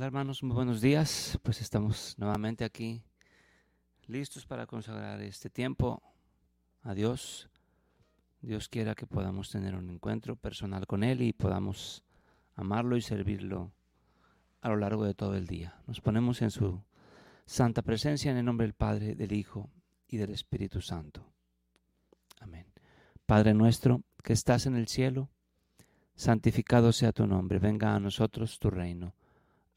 Hola hermanos, muy buenos días. Pues estamos nuevamente aquí listos para consagrar este tiempo a Dios. Dios quiera que podamos tener un encuentro personal con Él y podamos amarlo y servirlo a lo largo de todo el día. Nos ponemos en su santa presencia en el nombre del Padre, del Hijo y del Espíritu Santo. Amén. Padre nuestro que estás en el cielo, santificado sea tu nombre, venga a nosotros tu reino,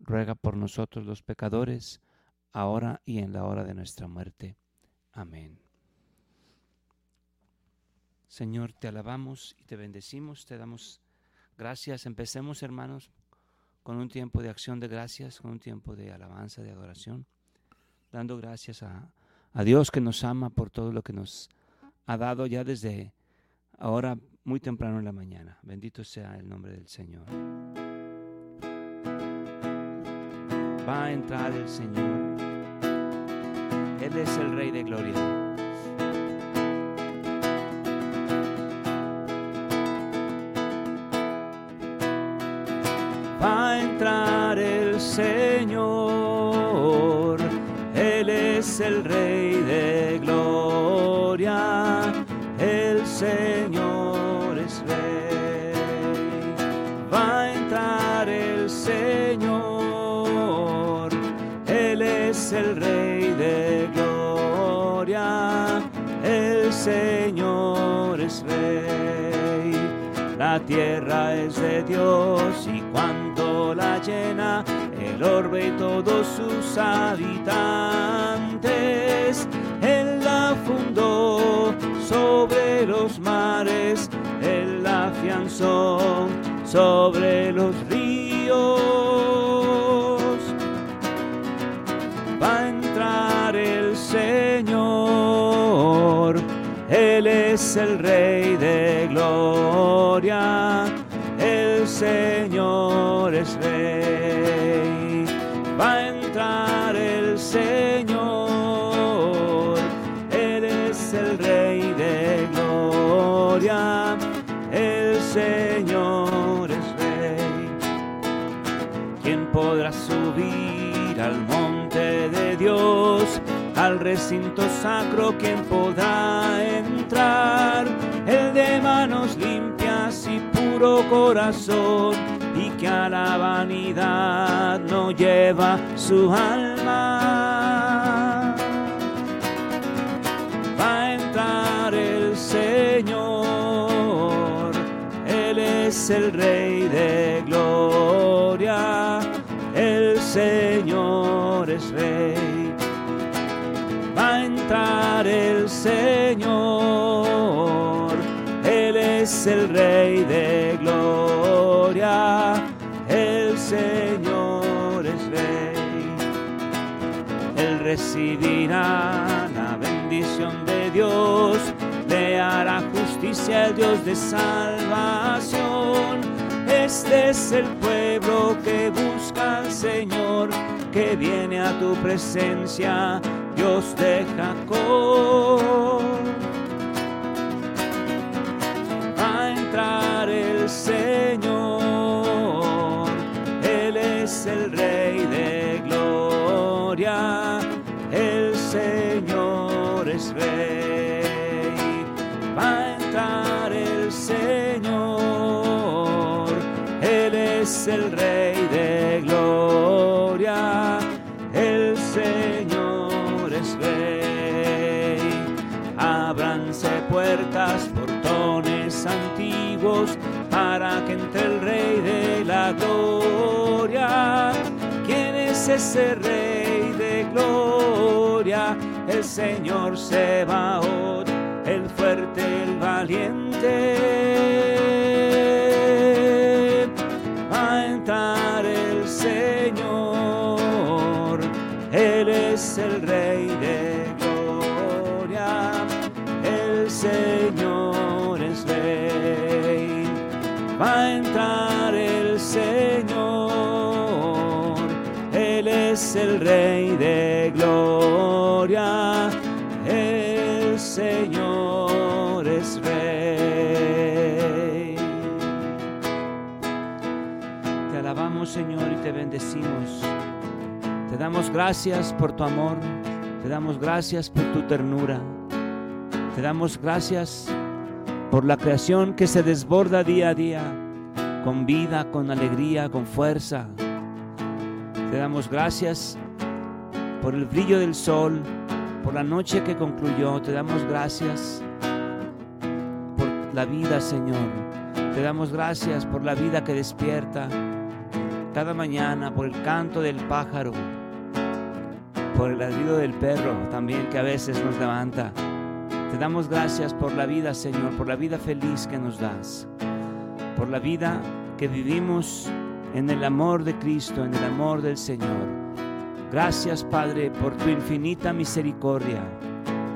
ruega por nosotros los pecadores, ahora y en la hora de nuestra muerte. Amén. Señor, te alabamos y te bendecimos, te damos gracias. Empecemos, hermanos, con un tiempo de acción de gracias, con un tiempo de alabanza, de adoración, dando gracias a, a Dios que nos ama por todo lo que nos ha dado ya desde ahora muy temprano en la mañana. Bendito sea el nombre del Señor. Va a entrar el Señor. Él es el Rey de Gloria. va a entrar el Señor. Él es el Rey de gloria, el Señor La tierra es de Dios y cuando la llena el orbe y todos sus habitantes. Él la fundó sobre los mares, Él la afianzó sobre los ríos. Va a entrar Él es el Rey de gloria el Señor es rey. Al recinto sacro? ¿Quién podrá entrar? El de manos limpias y puro corazón y que a la vanidad no lleva su alma. Va a entrar el Señor, Él es el Rey de gloria, el Señor es Rey. El Señor, Él es el Rey de gloria, el Señor es Rey. Él recibirá la bendición de Dios, le hará justicia el Dios de salvación. Este es el pueblo que busca al Señor, que viene a tu presencia, Dios de Jacob. Va a entrar el Señor, Él es el Rey de gloria, el Señor es Rey. Va a entrar el Señor, Él es el Rey de gloria, Para que entre el Rey de la Gloria. ¿Quién es ese Rey de Gloria? El Señor Sebaot, el fuerte, el valiente el Rey de gloria, el Señor es Rey. Te alabamos Señor y te bendecimos. Te damos gracias por tu amor, te damos gracias por tu ternura, te damos gracias por la creación que se desborda día a día, con vida, con alegría, con fuerza. Te damos gracias por el brillo del sol, por la noche que concluyó. Te damos gracias por la vida, Señor. Te damos gracias por la vida que despierta cada mañana, por el canto del pájaro, por el ladrido del perro también que a veces nos levanta. Te damos gracias por la vida, Señor, por la vida feliz que nos das, por la vida que vivimos en el amor de Cristo, en el amor del Señor. Gracias, Padre, por tu infinita misericordia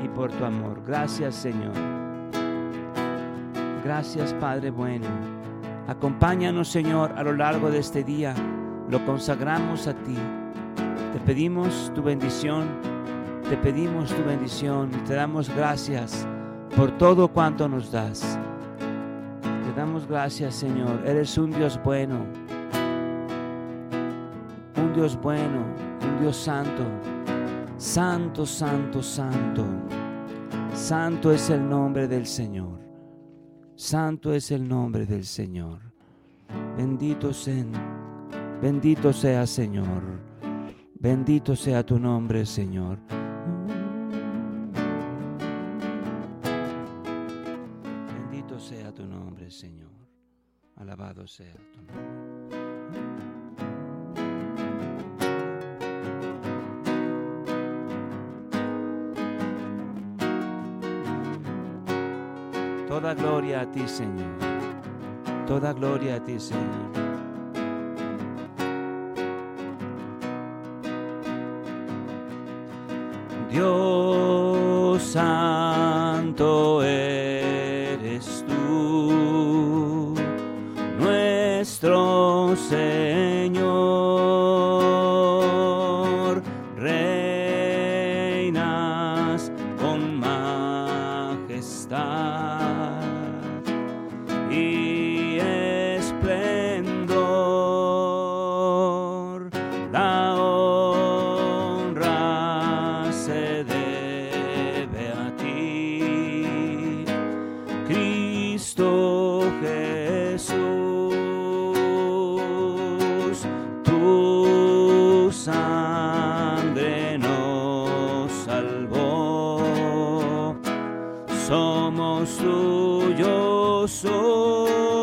y por tu amor. Gracias, Señor. Gracias, Padre bueno. Acompáñanos, Señor, a lo largo de este día. Lo consagramos a ti. Te pedimos tu bendición te pedimos tu bendición te damos gracias por todo cuanto nos das. Te damos gracias, Señor. Eres un Dios bueno, Dios bueno, un Dios santo. Santo, santo, santo. Santo es el nombre del Señor. Santo es el nombre del Señor. Bendito sea, bendito sea Señor. Bendito sea tu nombre, Señor. Bendito sea tu nombre, Señor. Alabado sea Toda gloria a ti, Señor. Toda gloria a ti, Señor. Dios santo eres somos tuyos hoy.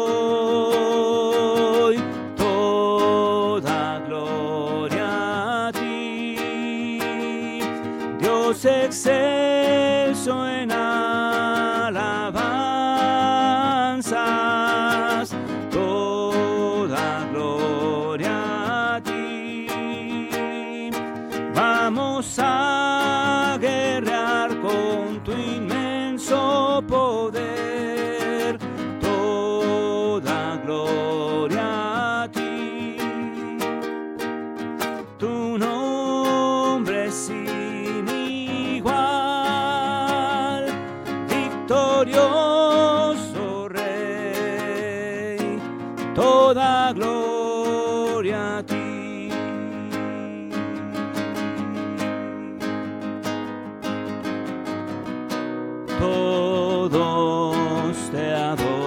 Todos te adorarán,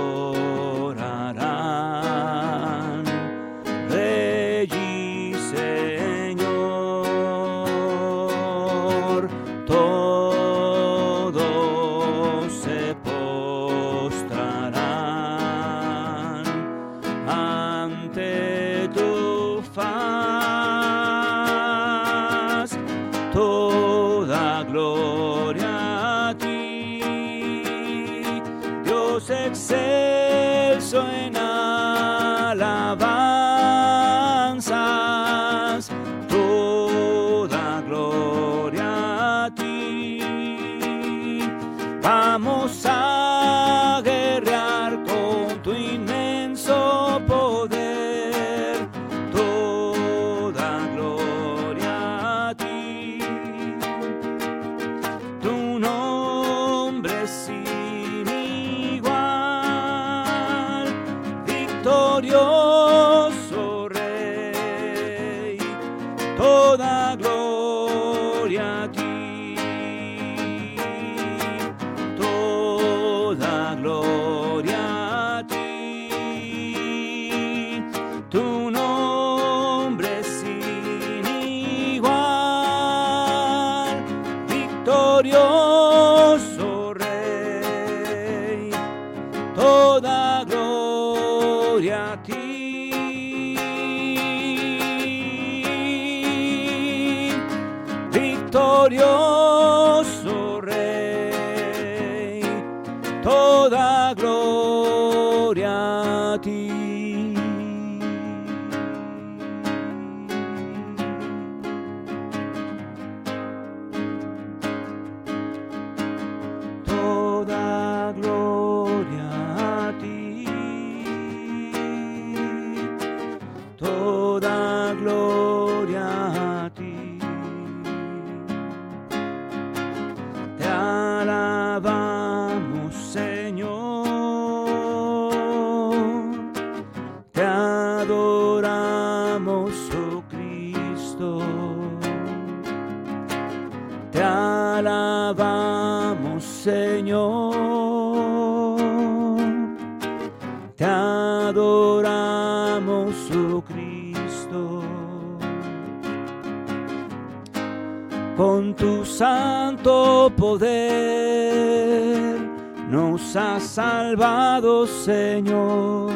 Señor.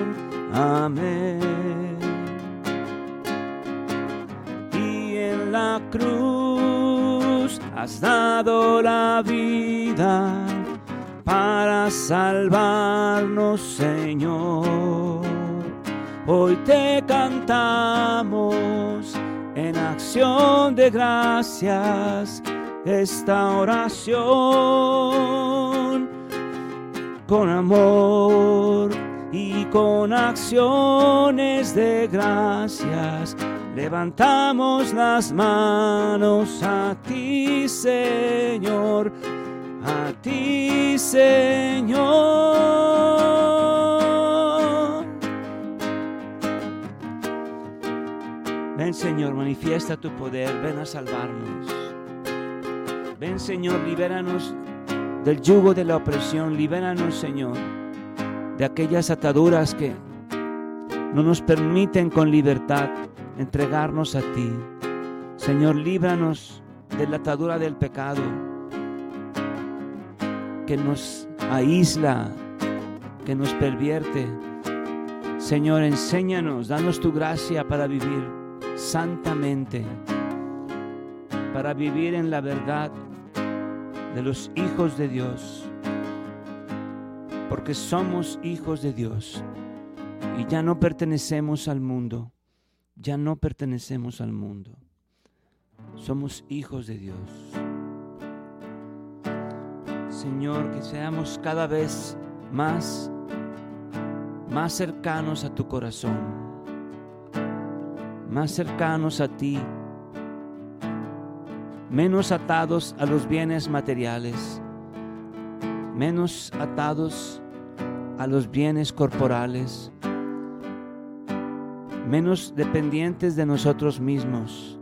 Amén. Y en la cruz has dado la vida para salvarnos, Señor. Hoy te cantamos en acción de gracias esta oración con amor y con acciones de gracias. Levantamos las manos a ti, Señor, a ti, Señor. Ven, Señor, manifiesta tu poder, ven a salvarnos. Ven, Señor, libéranos del yugo de la opresión, libéranos, Señor, de aquellas ataduras que no nos permiten con libertad entregarnos a ti. Señor, líbranos de la atadura del pecado que nos aísla, que nos pervierte. Señor, enséñanos, danos tu gracia para vivir santamente, para vivir en la verdad de los hijos de Dios, porque somos hijos de Dios y ya no pertenecemos al mundo, ya no pertenecemos al mundo, somos hijos de Dios. Señor, que seamos cada vez más, más cercanos a tu corazón, más cercanos a ti, menos atados a los bienes materiales, menos atados a los bienes corporales, menos dependientes de nosotros mismos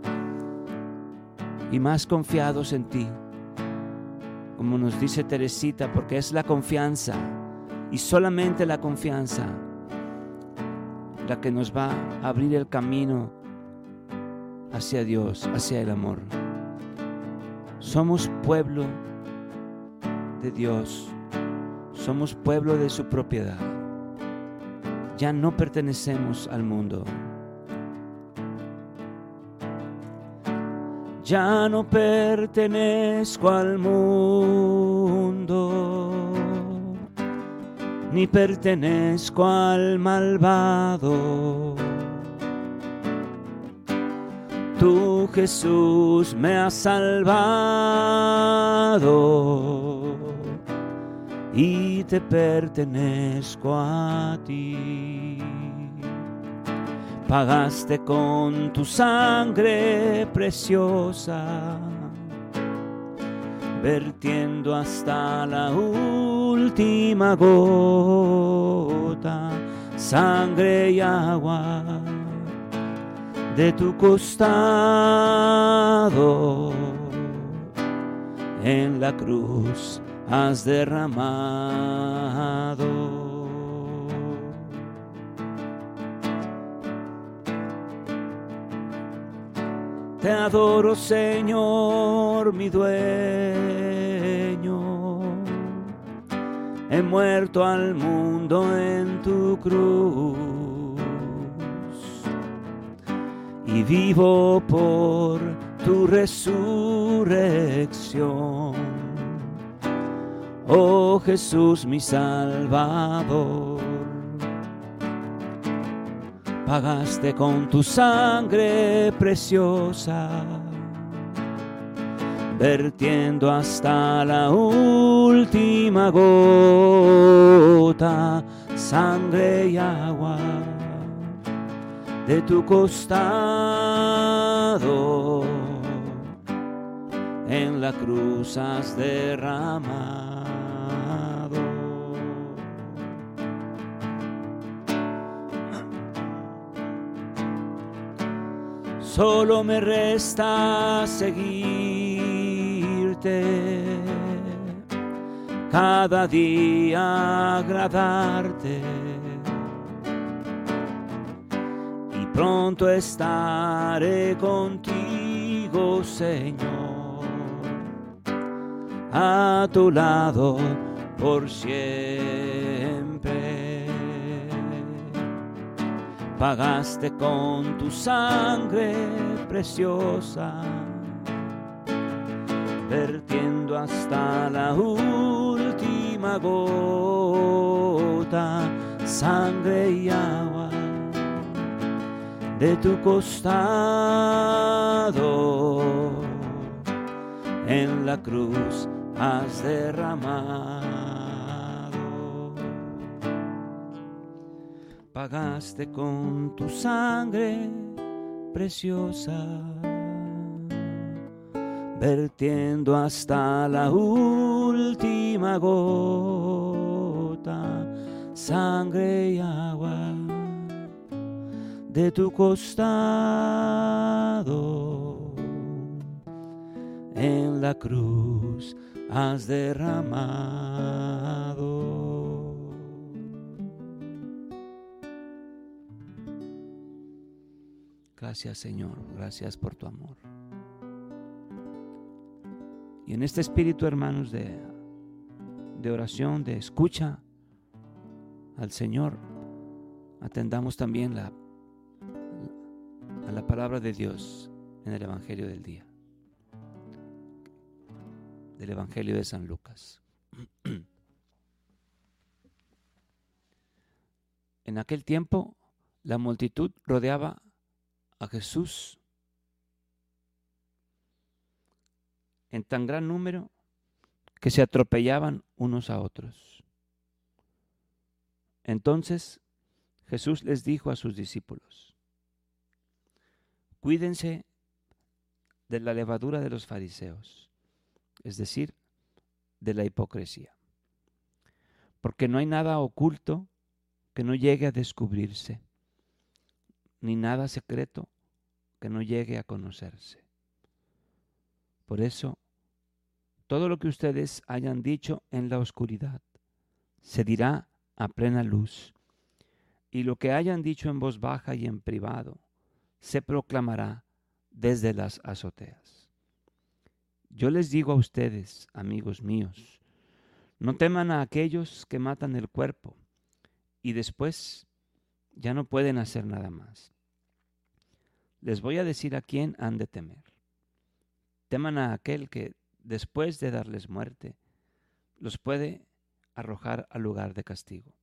y más confiados en ti como nos dice Teresita, porque es la confianza y solamente la confianza la que nos va a abrir el camino hacia Dios, hacia el amor. Somos pueblo de Dios, somos pueblo de su propiedad. Ya no pertenecemos al mundo. ya no pertenezco al mundo, ni pertenezco al malvado. Tú Jesús me has salvado y te pertenezco a ti. Pagaste con tu sangre preciosa, vertiendo hasta la última gota sangre y agua de tu costado en la cruz has derramado. Te adoro, Señor, mi dueño. He muerto al mundo en tu cruz y vivo por tu resurrección. Oh Jesús, mi Salvador pagaste con tu sangre preciosa, vertiendo hasta la última gota, sangre y agua de tu costado, en la cruz has derramado. solo me resta seguirte, cada día agradarte pronto estaré contigo, Señor, a tu lado por siempre. Pagaste con tu sangre preciosa, vertiendo hasta la última gota, sangre y agua de tu costado, en la cruz has derramado. pagaste con tu sangre preciosa, vertiendo hasta la última gota, sangre y agua de tu costado. En la cruz has derramado. Gracias Señor, gracias por tu amor. Y en este espíritu, hermanos, de, de oración, de escucha al Señor, atendamos también la, la palabra de Dios en el Evangelio del día, del Evangelio de San Lucas. En aquel tiempo, la multitud rodeaba a Jesús en tan gran número que se atropellaban unos a otros. Entonces Jesús les dijo a sus discípulos, cuídense de la levadura de los fariseos, es decir, de la hipocresía, porque no hay nada oculto que no llegue a descubrirse ni nada secreto que no llegue a conocerse. Por eso, todo lo que ustedes hayan dicho en la oscuridad se dirá a plena luz, y lo que hayan dicho en voz baja y en privado se proclamará desde las azoteas. Yo les digo a ustedes, amigos míos, no teman a aquellos que matan el cuerpo y después ya no pueden hacer nada más. Les voy a decir a quién han de temer. Teman a aquel que, después de darles muerte, los puede arrojar al lugar de castigo.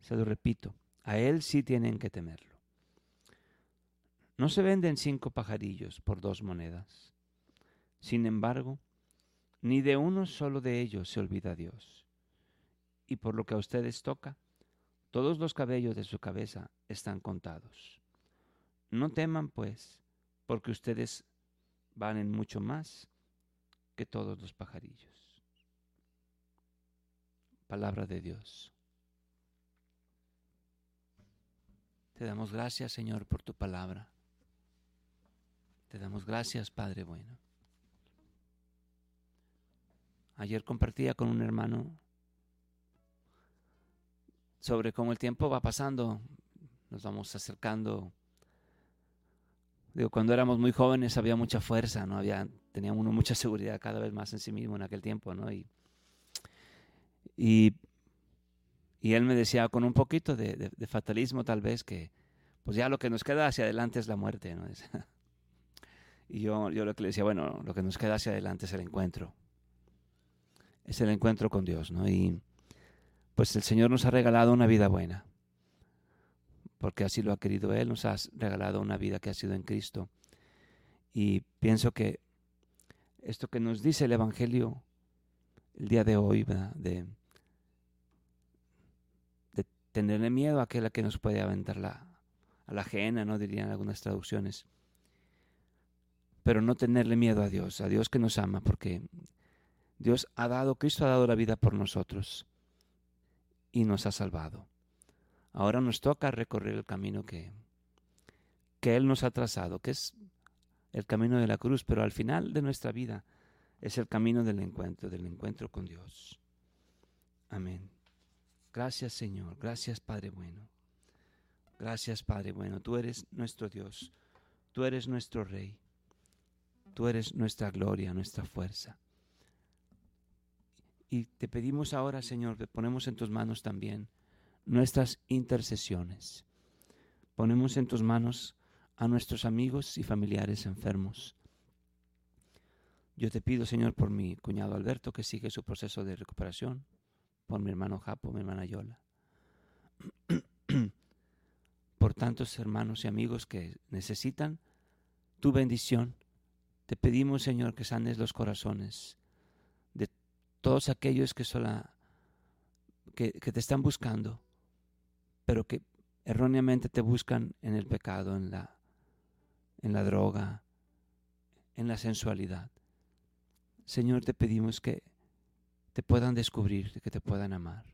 Se lo repito, a él sí tienen que temerlo. No se venden cinco pajarillos por dos monedas. Sin embargo, ni de uno solo de ellos se olvida Dios. Y por lo que a ustedes toca, todos los cabellos de su cabeza están contados. No teman, pues, porque ustedes valen mucho más que todos los pajarillos. Palabra de Dios. Te damos gracias, Señor, por tu palabra. Te damos gracias, Padre bueno. Ayer compartía con un hermano sobre cómo el tiempo va pasando, nos vamos acercando. Digo, cuando éramos muy jóvenes había mucha fuerza, no había, tenía uno mucha seguridad cada vez más en sí mismo en aquel tiempo, ¿no? Y, y, él me decía con un poquito de, fatalismo tal vez que, pues ya lo que nos queda hacia adelante es la muerte, ¿no? y yo, yo lo que le decía, bueno, lo que nos queda hacia adelante es el encuentro, es el encuentro con Dios, ¿no? Y pues el Señor nos ha regalado una vida buena, porque así lo ha querido Él, nos ha regalado una vida que ha sido en Cristo. Y pienso que esto que nos dice el Evangelio el día de hoy, De, de tenerle miedo a aquella que nos puede aventar la, a la ajena, ¿no? Dirían algunas traducciones. Pero no tenerle miedo a Dios, a Dios que nos ama, porque Dios ha dado, Cristo ha dado la vida por nosotros y nos ha salvado. Ahora nos toca recorrer el camino que, que Él nos ha trazado, que es el camino de la cruz, pero al final de nuestra vida es el camino del encuentro, del encuentro con Dios. Amén. Gracias Señor, gracias Padre bueno. Gracias Padre bueno, tú eres nuestro Dios, tú eres nuestro Rey, tú eres nuestra gloria, nuestra fuerza. Y te pedimos ahora, Señor, que ponemos en tus manos también nuestras intercesiones. Ponemos en tus manos a nuestros amigos y familiares enfermos. Yo te pido, Señor, por mi cuñado Alberto, que sigue su proceso de recuperación, por mi hermano Japo, mi hermana Yola, por tantos hermanos y amigos que necesitan tu bendición. Te pedimos, Señor, que sanes los corazones todos aquellos que, te están buscando, pero que erróneamente te buscan en el pecado, en la, en la droga, en la sensualidad. Señor, te pedimos que te puedan descubrir, que te puedan amar.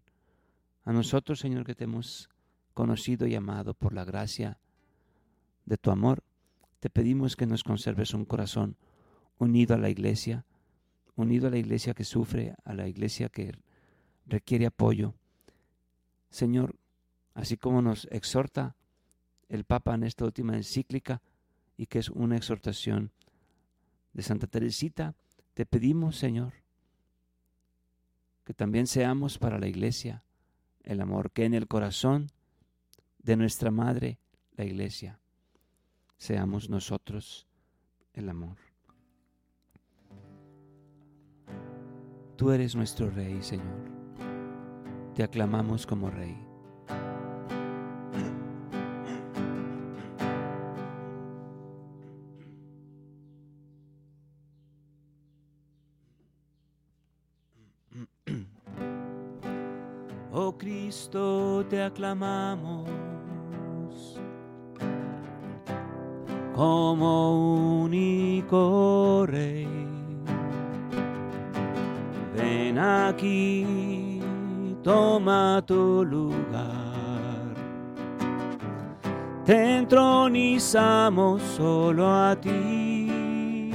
A nosotros, Señor, que te hemos conocido y amado por la gracia de tu amor, te pedimos que nos conserves un corazón unido a la iglesia, unido a la iglesia que sufre, a la iglesia que requiere apoyo. Señor, así como nos exhorta el Papa en esta última encíclica y que es una exhortación de Santa Teresita, te pedimos, Señor, que también seamos para la iglesia el amor que en el corazón de nuestra Madre, la iglesia, seamos nosotros el amor. Tú eres nuestro Rey, Señor. Te aclamamos como Rey. Oh Cristo, te aclamamos como único Rey aquí, toma tu lugar. Te entronizamos solo a ti.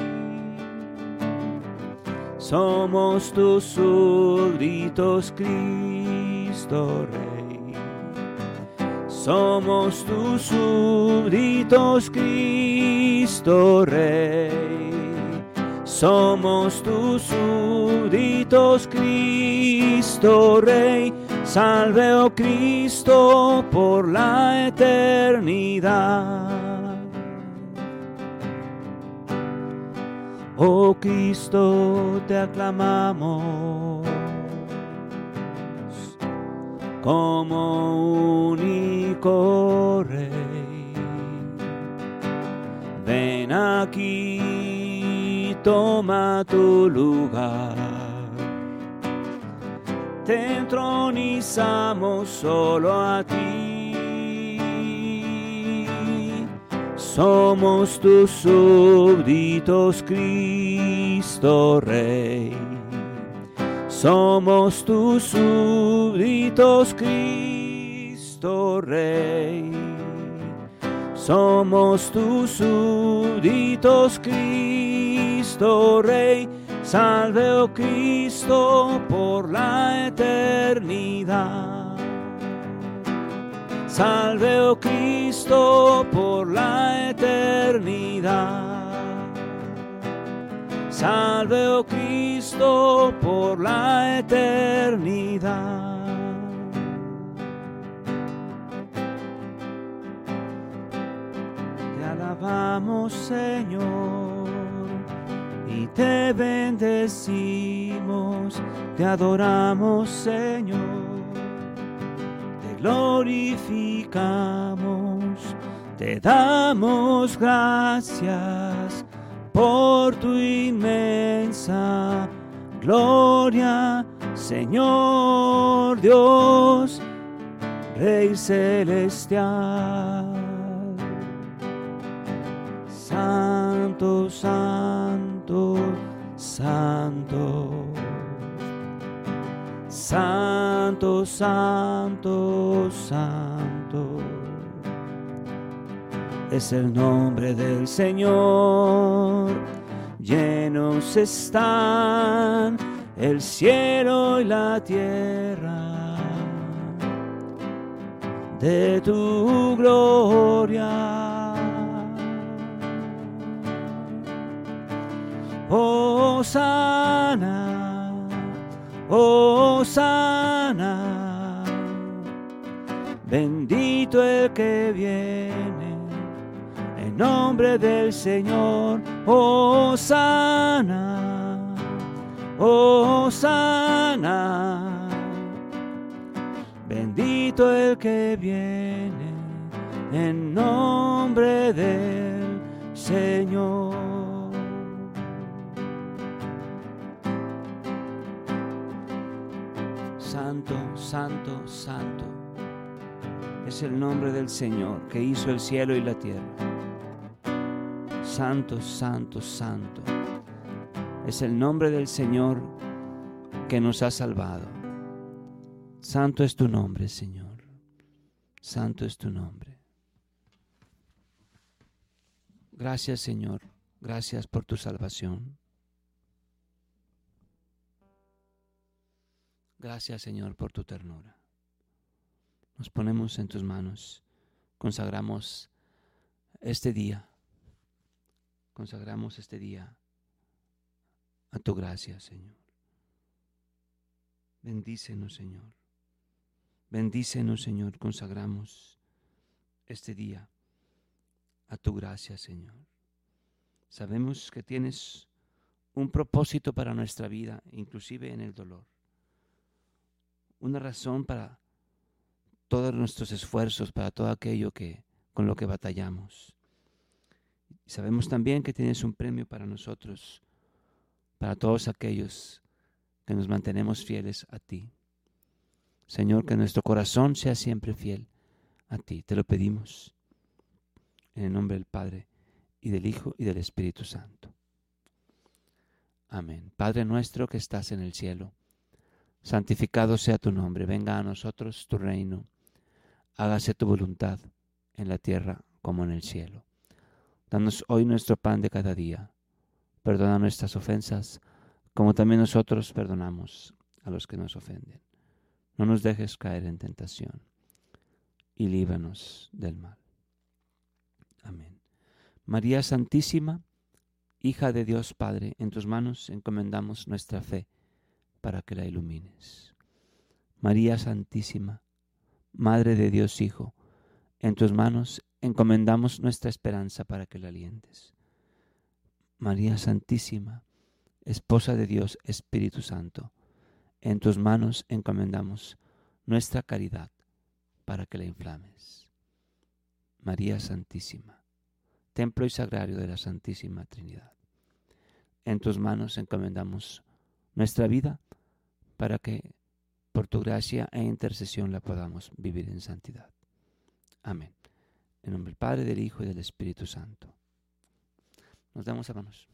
Somos tus súbditos, Cristo Rey. Somos tus súbditos, Cristo Rey. Somos tus súbditos, Cristo Rey. Salve, oh Cristo, por la eternidad. Oh Cristo, te aclamamos como único Rey. Ven aquí toma tu lugar. Te entronizamos solo a ti. Somos tus súbditos, Cristo Rey. Somos tus súbditos, Cristo Rey. Somos tus súbditos, Cristo Rey. Salve, oh Cristo, por la eternidad. Salve, oh Cristo, por la eternidad. Salve, oh Cristo, por la eternidad. Te alabamos, Señor, te bendecimos, te adoramos, Señor, te glorificamos, te damos gracias por tu inmensa gloria, Señor Dios, Rey celestial. Santo, santo, santo. Santo, santo, santo es el nombre del Señor. Llenos están el cielo y la tierra de tu gloria. Sana, oh bendito el que viene en nombre del Señor, oh sana, oh sana, bendito el que viene en nombre del Señor. Santo, santo, es el nombre del Señor que hizo el cielo y la tierra. Santo, santo, santo. Es el nombre del Señor que nos ha salvado. Santo es tu nombre, Señor. Santo es tu nombre. Gracias, Señor. Gracias por tu salvación. Gracias, Señor, por tu ternura. Nos ponemos en tus manos. Consagramos este día. Consagramos este día a tu gracia, Señor. Bendícenos, Señor. Bendícenos, Señor. Consagramos este día a tu gracia, Señor. Sabemos que tienes un propósito para nuestra vida, inclusive en el dolor una razón para todos nuestros esfuerzos, para todo aquello que con lo que batallamos. Sabemos también que tienes un premio para nosotros, para todos aquellos que nos mantenemos fieles a ti. Señor, que nuestro corazón sea siempre fiel a ti. Te lo pedimos en el nombre del Padre y del Hijo y del Espíritu Santo. Amén. Padre nuestro que estás en el cielo santificado sea tu nombre, venga a nosotros tu reino, hágase tu voluntad en la tierra como en el cielo. Danos hoy nuestro pan de cada día, perdona nuestras ofensas, como también nosotros perdonamos a los que nos ofenden. No nos dejes caer en tentación y líbranos del mal. Amén. María Santísima, hija de Dios Padre, en tus manos encomendamos nuestra fe para que la ilumines. María Santísima, Madre de Dios Hijo, en tus manos encomendamos nuestra esperanza para que la alientes. María Santísima, Esposa de Dios Espíritu Santo, en tus manos encomendamos nuestra caridad para que la inflames. María Santísima, Templo y Sagrario de la Santísima Trinidad, en tus manos encomendamos nuestra vida para que por tu gracia e intercesión la podamos vivir en santidad. Amén. En nombre del Padre, del Hijo y del Espíritu Santo. Nos damos a manos.